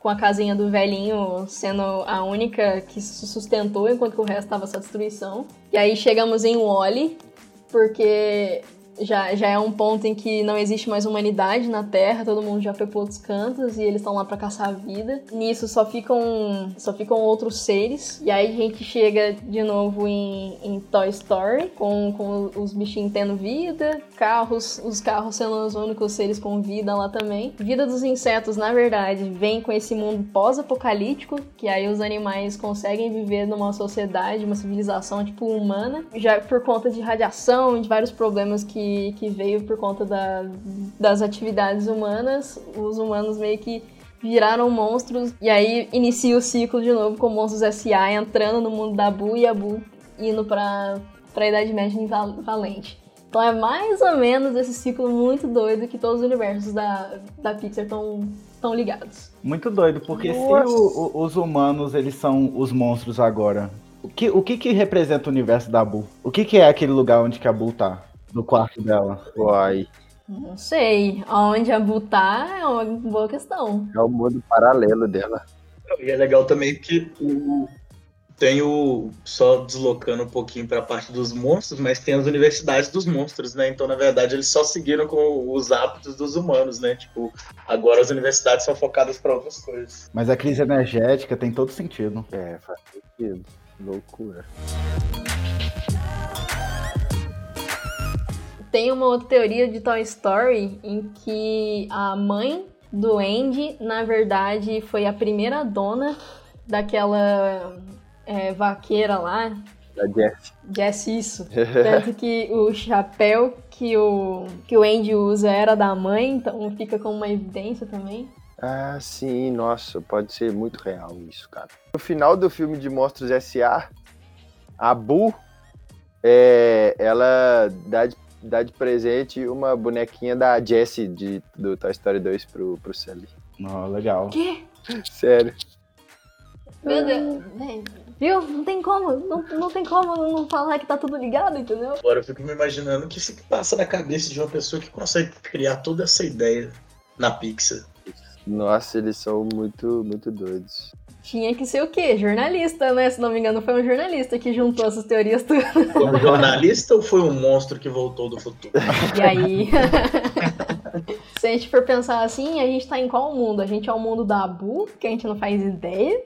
com a casinha do velhinho sendo a única que se sustentou, enquanto o resto estava só destruição. E aí chegamos em Wally, porque já, já é um ponto em que não existe mais humanidade na Terra, todo mundo já foi para outros cantos e eles estão lá para caçar a vida. Nisso só ficam, só ficam outros seres. E aí a gente chega de novo em, em Toy Story, com, com os bichinhos tendo vida, carros, os carros sendo os únicos seres com vida lá também. Vida dos insetos, na verdade, vem com esse mundo pós-apocalíptico, que aí os animais conseguem viver numa sociedade, uma civilização tipo humana, já por conta de radiação de vários problemas que, que veio por conta da, das atividades humanas, os humanos meio que viraram monstros, e aí inicia o ciclo de novo com Monstros S.A. entrando no mundo da Bu e a Bu indo pra, pra Idade Média Valente. Então é mais ou menos esse ciclo muito doido que todos os universos da, da Pixar estão tão ligados. Muito doido, porque se Nossa. o- o- os humanos eles são os monstros agora, o que, o que que representa o universo da Bu? O que que é aquele lugar onde que a Bu tá? No quarto dela. Uai, Não sei, aonde a Bu tá é uma boa questão. é o mundo paralelo dela. E é legal também que o, tem o. Só deslocando um pouquinho para a parte dos monstros, mas tem as universidades dos monstros, né? Então, na verdade, eles só seguiram com os hábitos dos humanos, né? Tipo, agora as universidades são focadas para outras coisas. Mas a crise energética tem todo sentido. É, faz sentido. Loucura. Tem uma outra teoria de Toy Story em que a mãe do Andy, na verdade, foi a primeira dona daquela é, vaqueira lá. Da Jess. Jess, isso. <laughs> Tanto que o chapéu que o, que o Andy usa era da mãe, então fica como uma evidência também. Ah, sim, nossa, pode ser muito real isso, cara. No final do filme de Monstros S.A., a Bu, é, ela dá de, dá de presente uma bonequinha da Jessie de, do Toy Story 2 pro, pro Sully. Oh, legal. Que? Sério. Meu Deus. Viu? Não tem como. Não, não tem como não falar que tá tudo ligado, entendeu? Agora eu fico me imaginando o que se passa na cabeça de uma pessoa que consegue criar toda essa ideia na Pixar. Nossa, eles são muito, muito doidos. Tinha que ser o quê? Jornalista, né? Se não me engano, foi um jornalista que juntou essas teorias todas. Foi um jornalista ou foi um monstro que voltou do futuro? <laughs> E aí. <laughs> Se a gente for pensar assim, a gente tá em qual mundo? A gente é o mundo da Abu, que a gente não faz ideia?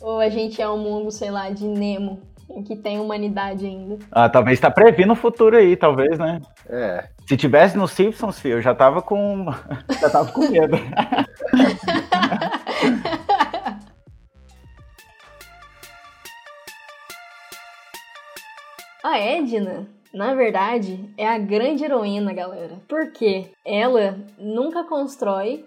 Ou a gente é o mundo, sei lá, de Nemo, em que tem humanidade ainda? Ah, talvez tá previndo o futuro aí, talvez, né? É, Se tivesse no Simpsons, filho, eu já tava com. <laughs> já tava com medo. A Edna, na verdade, é a grande heroína, galera. Porque ela nunca constrói,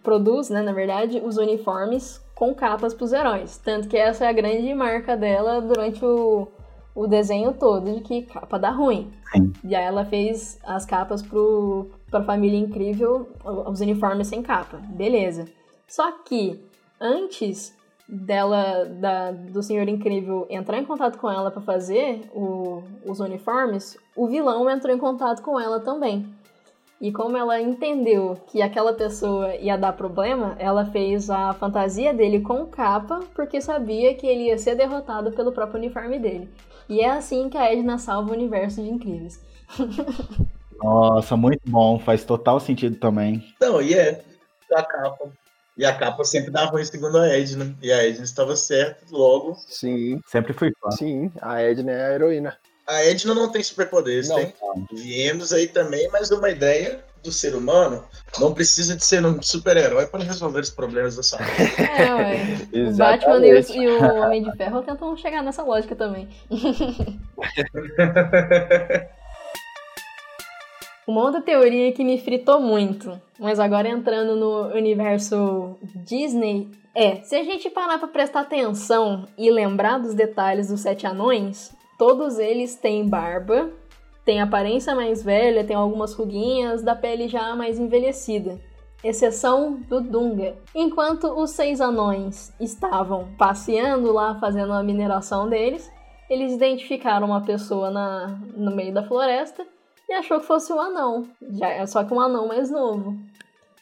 produz, né, na verdade, os uniformes com capas pros heróis. Tanto que essa é a grande marca dela durante o, o desenho todo, de que capa dá ruim. Sim. E aí ela fez as capas pro, pra família incrível, os uniformes sem capa. Beleza. Só que antes dela, da, do Senhor Incrível entrar em contato com ela pra fazer o- os uniformes, o vilão entrou em contato com ela também. E como ela entendeu que aquela pessoa ia dar problema, ela fez a fantasia dele com capa, porque sabia que ele ia ser derrotado pelo próprio uniforme dele. E é assim que a Edna salva o universo de Incríveis. <laughs> Nossa, muito bom. Faz total sentido também. Não, e é. A capa. E a capa sempre dá ruim segundo a Edna. E a Edna estava certa, logo. Sim, Sempre fui fã. sim. A Edna é a heroína. A Edna não tem superpoderes, Não. tem? Viemos aí também, mas uma ideia do ser humano não precisa de ser um super-herói para resolver os problemas da sua vida. <laughs> É, ué. O Batman e o, e o Homem de Ferro tentam chegar nessa lógica também. <laughs> <laughs> Uma outra teoria que me fritou muito, mas agora entrando no universo Disney, é: se a gente parar pra prestar atenção e lembrar dos detalhes dos Sete Anões, todos eles têm barba, têm aparência mais velha, têm algumas ruguinhas, da pele já mais envelhecida exceção do Dunga. Enquanto os seis anões estavam passeando lá, fazendo a mineração deles, eles identificaram uma pessoa na, no meio da floresta e achou que fosse um anão, já, só que um anão mais novo.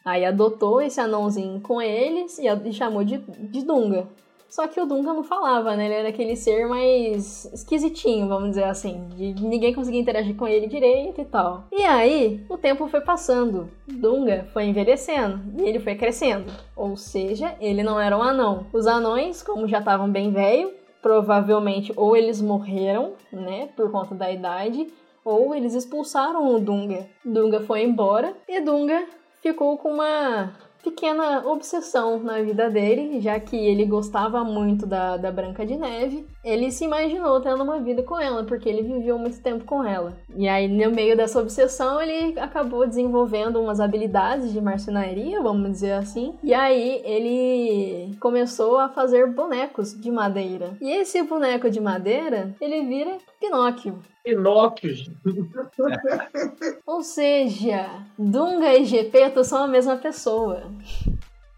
Aí adotou esse anãozinho com eles e, e chamou de, de Dunga. Só que o Dunga não falava, né? Ele era aquele ser mais esquisitinho, vamos dizer assim. De ninguém conseguia interagir com ele direito e tal. E aí, o tempo foi passando. Dunga foi envelhecendo e ele foi crescendo. Ou seja, ele não era um anão. Os anões, como já estavam bem velhos, provavelmente ou eles morreram, né? Por conta da idade, ou eles expulsaram o Dunga. Dunga foi embora e Dunga ficou com uma pequena obsessão na vida dele, já que ele gostava muito da, da Branca de Neve. Ele se imaginou tendo uma vida com ela, porque ele viveu muito tempo com ela. E aí, no meio dessa obsessão, ele acabou desenvolvendo umas habilidades de marcenaria, vamos dizer assim. E aí, ele começou a fazer bonecos de madeira. E esse boneco de madeira, ele vira Pinóquio. Pinóquio. <laughs> Ou seja, Dunga e Gepeto são a mesma pessoa.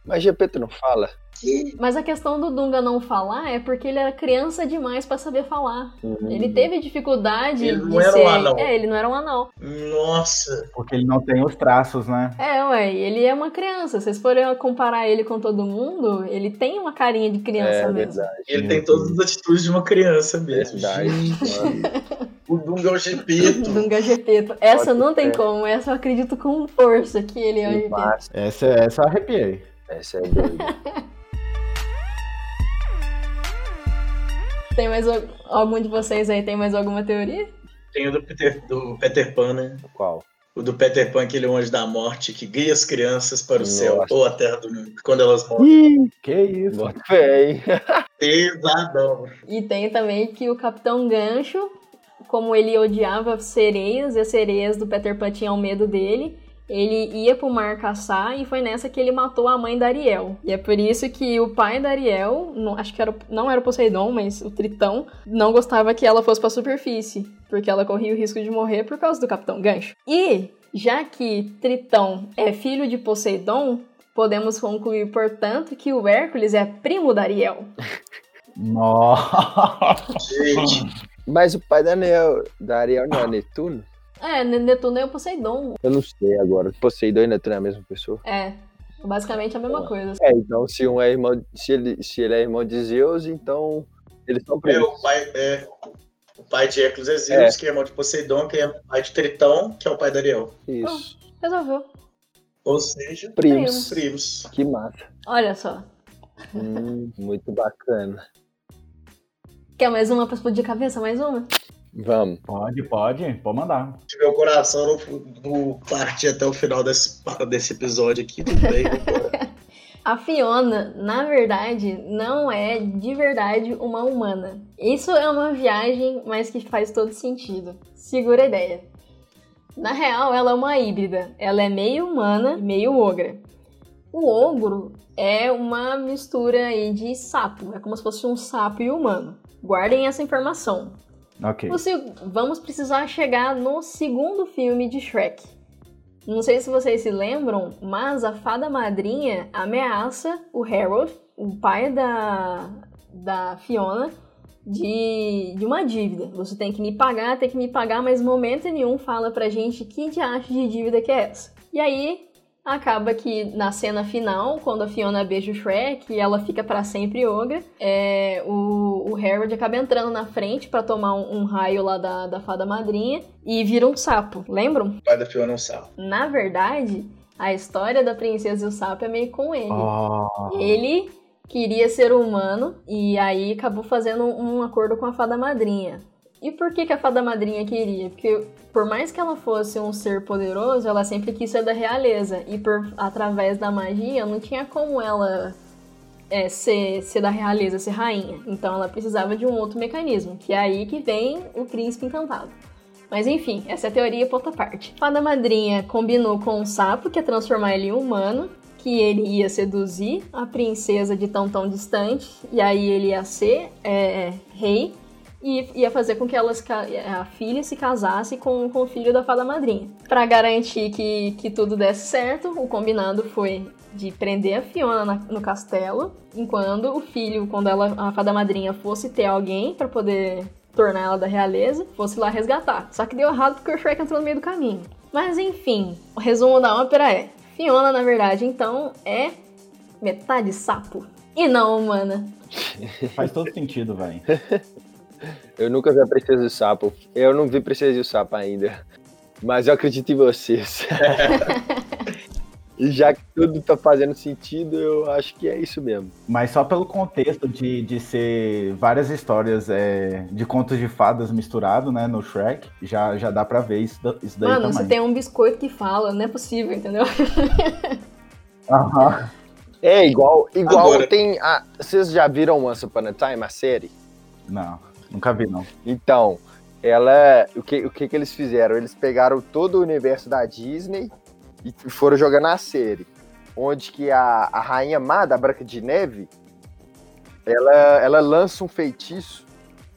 Mas Gepeto não fala. Mas a questão do Dunga não falar é porque ele era criança demais pra saber falar. Uhum. Ele teve dificuldade Ele não de era ser. um anão. É, ele não era um anão. Nossa. Porque ele não tem os traços, né? É, ué, ele é uma criança. Se vocês forem comparar ele com todo mundo, ele tem uma carinha de criança É mesmo. verdade. Ele tem todas as atitudes de uma criança mesmo. Verdade. <laughs> O Dunga é o Gepeto. <laughs> Dunga Gepeto. Essa Pode não tem ser. como. Essa eu acredito com força que ele é o Gepeto. Essa, essa eu arrepiei. Essa é doida. <laughs> Tem mais al- algum de vocês aí? Tem mais alguma teoria? Tem o do Peter, do Peter Pan, né? Qual? O do Peter Pan, aquele anjo da morte que guia as crianças para o Nossa. céu ou a terra do mundo quando elas morrem. Ih, que isso. Bota fé? <laughs> Pesadão. E tem também que o Capitão Gancho, como ele odiava sereias e as sereias do Peter Pan tinham medo dele, ele ia pro mar caçar e foi nessa que ele matou a mãe da Ariel. E é por isso que o pai da Ariel, não- acho que era, não era o Poseidon, mas o Tritão, não gostava que ela fosse pra superfície, porque ela corria o risco de morrer por causa do Capitão Gancho. E, já que Tritão é filho de Poseidon, podemos concluir, portanto, que o Hércules é primo da Ariel. <laughs> Nossa. Gente, Mas o pai da, Neo, da Ariel não é Netuno? É, Netuno é o Poseidon. Eu não sei agora. Poseidon e Netuno é a mesma pessoa? É, basicamente a mesma coisa. É, então se um é irmão. Se ele, se ele é irmão de Zeus, então. Eles são é primos. o pai, é, o pai de Hércules é Zeus, que é irmão de Poseidon, que é pai de Tritão, que é o pai da Ariel. Isso. Resolveu. Ou seja, Primos. primos. Que massa. Olha só. Hum, muito bacana. Quer mais uma pra explodir a cabeça? Mais uma? Vamos. Pode, pode. Pode mandar. Se meu coração não, não partir até o final desse, <laughs> desse episódio aqui, tudo bem. <laughs> A Fiona, na verdade, não é de verdade uma humana. Isso é uma viagem, mas que faz todo sentido. Segura a ideia. Na real, ela é uma híbrida. Ela é meio humana e meio ogra. O ogro é uma mistura aí de sapo. É como se fosse um sapo e humano. Guardem essa informação. Ok. Vamos precisar chegar no segundo filme de Shrek. Não sei se vocês se lembram, mas a fada madrinha ameaça o Harold, o pai da, da Fiona, de, de uma dívida. Você tem que me pagar, tem que me pagar, mas momento nenhum fala pra gente que diacho de dívida que é essa. E aí, Acaba que na cena final, quando a Fiona beija o Shrek e ela fica para sempre ogra, é, o, o Harold acaba entrando na frente para tomar um, um, raio lá da, da fada madrinha e vira um sapo, lembram? O pai da Fiona é um sapo. Na verdade, a história da princesa e o sapo é meio com ele. Oh. Ele queria ser humano e aí acabou fazendo um acordo com a fada madrinha. E por que, que a fada madrinha queria? Porque por mais que ela fosse um ser poderoso, ela sempre quis ser da realeza. E por através da magia não tinha como ela é, ser, ser da realeza, ser rainha. Então ela precisava de um outro mecanismo, que é aí que vem o príncipe encantado. Mas enfim, essa é a teoria por outra parte. Fada madrinha combinou com o sapo, que é transformar ele em humano, que ele ia seduzir a princesa de tão tão distante, e aí ele ia ser é, rei e ia fazer com que elas, a filha se casasse com, com o filho da fada madrinha. Para garantir que, que tudo desse certo, o combinado foi de prender a Fiona na, no castelo, enquanto o filho, quando ela, a fada madrinha fosse ter alguém para poder tornar ela da realeza, fosse lá resgatar. Só que deu errado porque o Shrek entrou no meio do caminho. Mas enfim, o resumo da ópera é: Fiona, na verdade, então, é metade sapo e não humana. Faz todo sentido, velho. <laughs> Eu nunca vi a Princesa do Sapo. Eu não vi Princesa do Sapo ainda. Mas eu acredito em vocês. <laughs> e já que tudo tá fazendo sentido, eu acho que é isso mesmo. Mas só pelo contexto de, de ser várias histórias é, de contos de fadas misturado, né, no Shrek, já, já dá pra ver isso, isso daí Mano, também. você tem um biscoito que fala, não é possível, entendeu? Aham. É, igual, igual Agora. tem. A, vocês já viram Once Upon a Time, a série? Não, nunca vi, não. Então, ela. O que, o que, que eles fizeram? Eles pegaram todo o universo da Disney e foram jogar na série. Onde que a, a rainha má da Branca de Neve ela, ela lança um feitiço,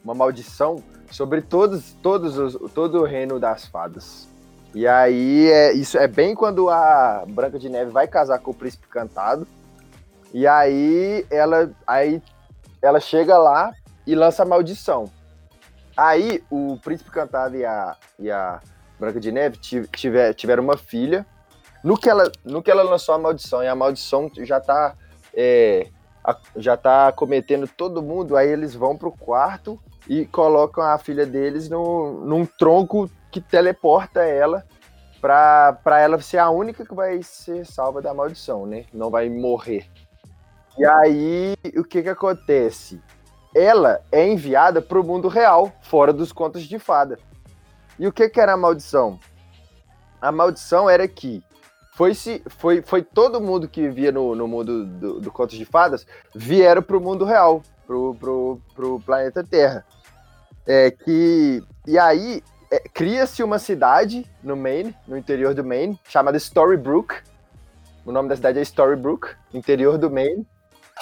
uma maldição, sobre todos, todos os, todo o reino das fadas. E aí, é, isso é bem quando a Branca de Neve vai casar com o príncipe cantado. E aí ela, aí ela chega lá e lança a maldição. Aí o príncipe cantado e a, e a Branca de Neve tiver, tiveram uma filha. No que, ela, no que ela lançou a maldição, e a maldição já tá, é, já tá cometendo todo mundo, aí eles vão pro quarto e colocam a filha deles no, num tronco que teleporta ela pra ela ser a única que vai ser salva da maldição, né? Não vai morrer. E aí, o que que acontece? Ela é enviada pro mundo real, fora dos contos de fada. E o que que era a maldição? A maldição era que foi, se, foi, foi todo mundo que vivia no, no mundo do, do Contos de Fadas vieram pro mundo real, pro, pro planeta Terra. É que, e aí, é, cria-se uma cidade no Maine, no interior do Maine, chamada Storybrooke. O nome da cidade é Storybrooke, interior do Maine.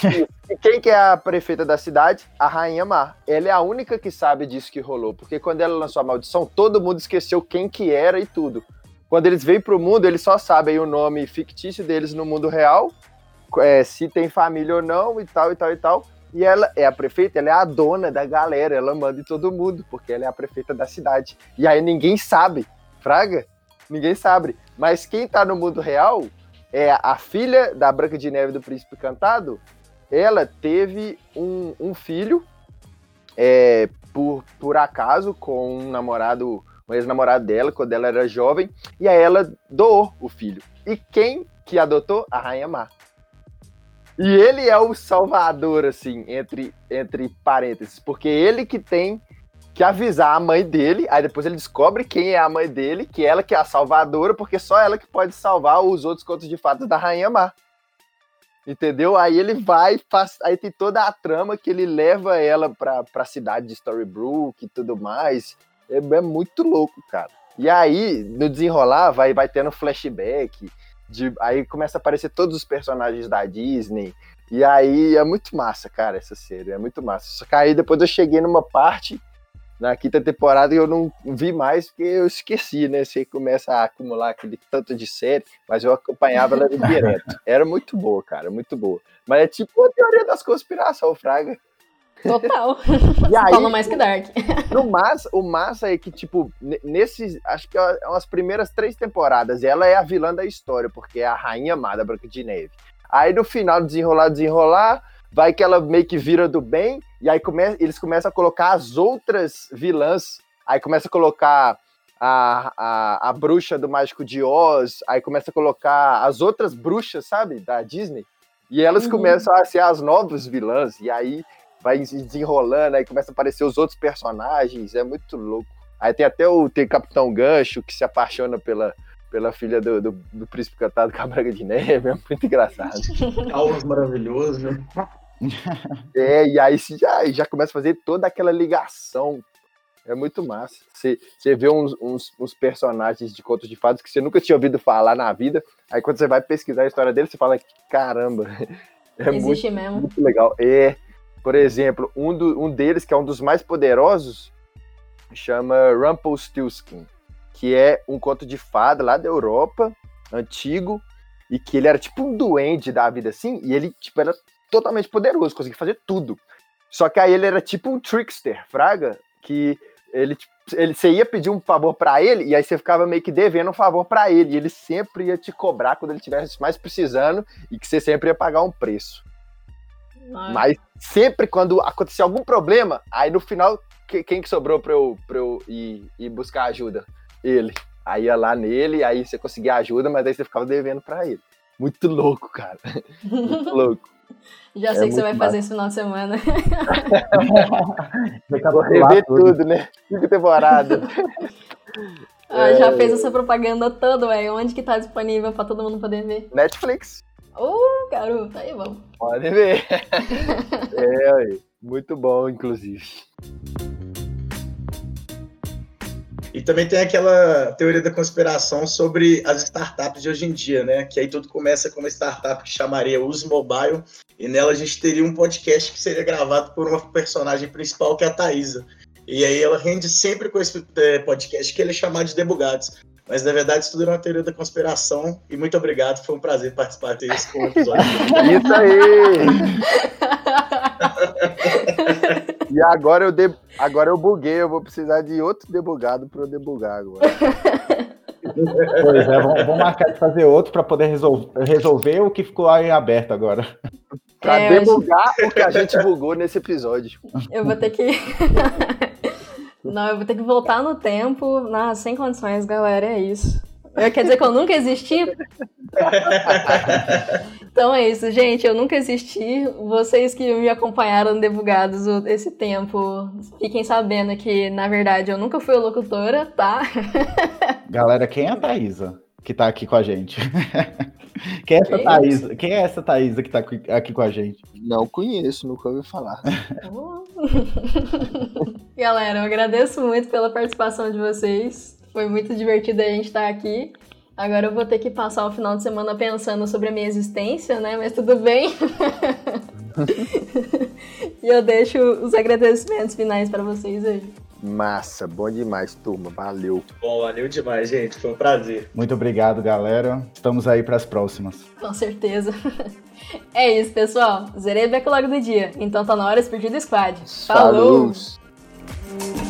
E, quem que é a prefeita da cidade? A Rainha Mar. Ela é a única que sabe disso que rolou, porque quando ela lançou a maldição, todo mundo esqueceu quem que era e tudo. Quando eles vêm pro mundo, eles só sabem o nome fictício deles no mundo real, é, se tem família ou não, e tal, e tal, e tal. E ela é a prefeita, ela é a dona da galera, ela manda em todo mundo, porque ela é a prefeita da cidade. E aí ninguém sabe, Fraga? Ninguém sabe. Mas quem tá no mundo real é a filha da Branca de Neve do Príncipe Cantado. Ela teve um, um filho, é, por, por acaso, com um namorado, um ex-namorado dela, quando ela era jovem, e aí ela doou o filho. E quem que adotou? A Rainha Má. E ele é o salvador, assim, entre, entre parênteses, porque ele que tem que avisar a mãe dele, aí depois ele descobre quem é a mãe dele, que ela que é a salvadora, porque só ela que pode salvar os outros contos de fadas da Rainha Má. Entendeu? Aí ele vai, faz, aí tem toda a trama que ele leva ela pra, pra cidade de Storybrooke e tudo mais. É, é muito louco, cara. E aí, no desenrolar, vai, vai tendo flashback, de, aí começa a aparecer todos os personagens da Disney. E aí é muito massa, cara, essa série. É muito massa. Só que aí depois eu cheguei numa parte na quinta temporada eu não vi mais porque eu esqueci, né? Você começa a acumular aquele tanto de série, mas eu acompanhava ela <laughs> direto. Era muito boa, cara, muito boa. Mas é tipo a teoria das conspirações, Fraga. Total. <laughs> E aí, Fala mais que Dark. <laughs> no massa, o massa é que, tipo, ne- nesses. Acho que é umas primeiras três temporadas, ela é a vilã da história, porque é a rainha amada Branca de Neve. Aí no final, desenrolar, desenrolar, vai que ela meio que vira do bem, e aí come, eles começam a colocar as outras vilãs. Aí começa a colocar a, a, a bruxa do Mágico de Oz, aí começa a colocar as outras bruxas, sabe, da Disney. E elas Uhum. começam a ser as novas vilãs, e aí vai se desenrolando, aí começa a aparecer os outros personagens, é muito louco. Aí tem até o tem Capitão Gancho, que se apaixona pela, pela filha do, do, do príncipe cantado com a Braga de Neve, é muito engraçado. <laughs> Almas maravilhoso, né? <laughs> É, e aí já, já começa a fazer toda aquela ligação. É muito massa. Você, você vê uns, uns, uns personagens de contos de fadas que você nunca tinha ouvido falar na vida. Aí quando você vai pesquisar a história dele, você fala, caramba, <laughs> é muito Existe mesmo. muito legal. É, por exemplo, um, do, um deles, que é um dos mais poderosos, chama Rumpelstiltskin, que é um conto de fada lá da Europa, antigo, e que ele era tipo um duende da vida assim, e ele tipo, era totalmente poderoso, conseguia fazer tudo. Só que aí ele era tipo um trickster, fraga, que ele, tipo, ele você ia pedir um favor pra ele e aí você ficava meio que devendo um favor pra ele, e ele sempre ia te cobrar quando ele estivesse mais precisando e que você sempre ia pagar um preço. Mas sempre quando acontecia algum problema, aí no final, que- quem que sobrou pra eu, pra eu ir, ir buscar ajuda? Ele. Aí ia lá nele, aí você conseguia ajuda, mas aí você ficava devendo pra ele. Muito louco, cara. Muito <laughs> louco. Já É sei o que você vai muito fazer esse final de semana. Rever tudo. tudo, né? Cinco temporadas. <laughs> Ah, já É. fez essa propaganda toda, ué. Onde que tá disponível pra todo mundo poder ver? Netflix. Ô, garoto, aí vamos. Pode ver. <laughs> É, aí. muito bom, inclusive. E também tem aquela teoria da conspiração sobre as startups de hoje em dia, né? Que aí tudo começa com uma startup que chamaria Use Mobile, e nela a gente teria um podcast que seria gravado por uma personagem principal, que é a Thaisa. E aí ela rende sempre com esse eh, podcast que ele é chamado de Debugados. Mas na verdade isso tudo era uma teoria da conspiração. E muito obrigado, foi um prazer participar desse episódio. <laughs> Isso aí! <laughs> E agora eu, de... agora eu buguei, eu vou precisar de outro debugado para eu debugar agora. <laughs> Pois é, vamos, vamos marcar de fazer outro para poder resol- resolver o que ficou aí aberto agora. Pra É, eu acho- debugar o que a gente bugou nesse episódio. Eu vou ter que. <laughs> Não, eu vou ter que voltar no tempo. Não, sem condições, galera, é isso. Eu, quer dizer que eu nunca existi? <laughs> Então é isso, gente. Eu nunca existi. Vocês que me acompanharam Debugados esse tempo, fiquem sabendo que, na verdade, eu nunca fui locutora, tá? <laughs> Galera, quem é a Thaísa que tá aqui com a gente? <laughs> Quem é essa Que Thaísa? Quem é essa Thaísa que tá aqui aqui com a gente? Não conheço, nunca ouvi falar. <laughs> Galera, eu agradeço muito pela participação de vocês. Foi muito divertido a gente estar aqui. Agora eu vou ter que passar o final de semana pensando sobre a minha existência, né? Mas tudo bem. <laughs> e eu deixo os agradecimentos finais para vocês aí. Massa, bom demais, turma. Valeu. Bom, valeu demais, gente. Foi um prazer. Muito obrigado, galera. Estamos aí para as próximas. Com certeza. <laughs> É isso, pessoal. Zerei o backlog do dia. Então tá na hora de do squad. Falou! Falou.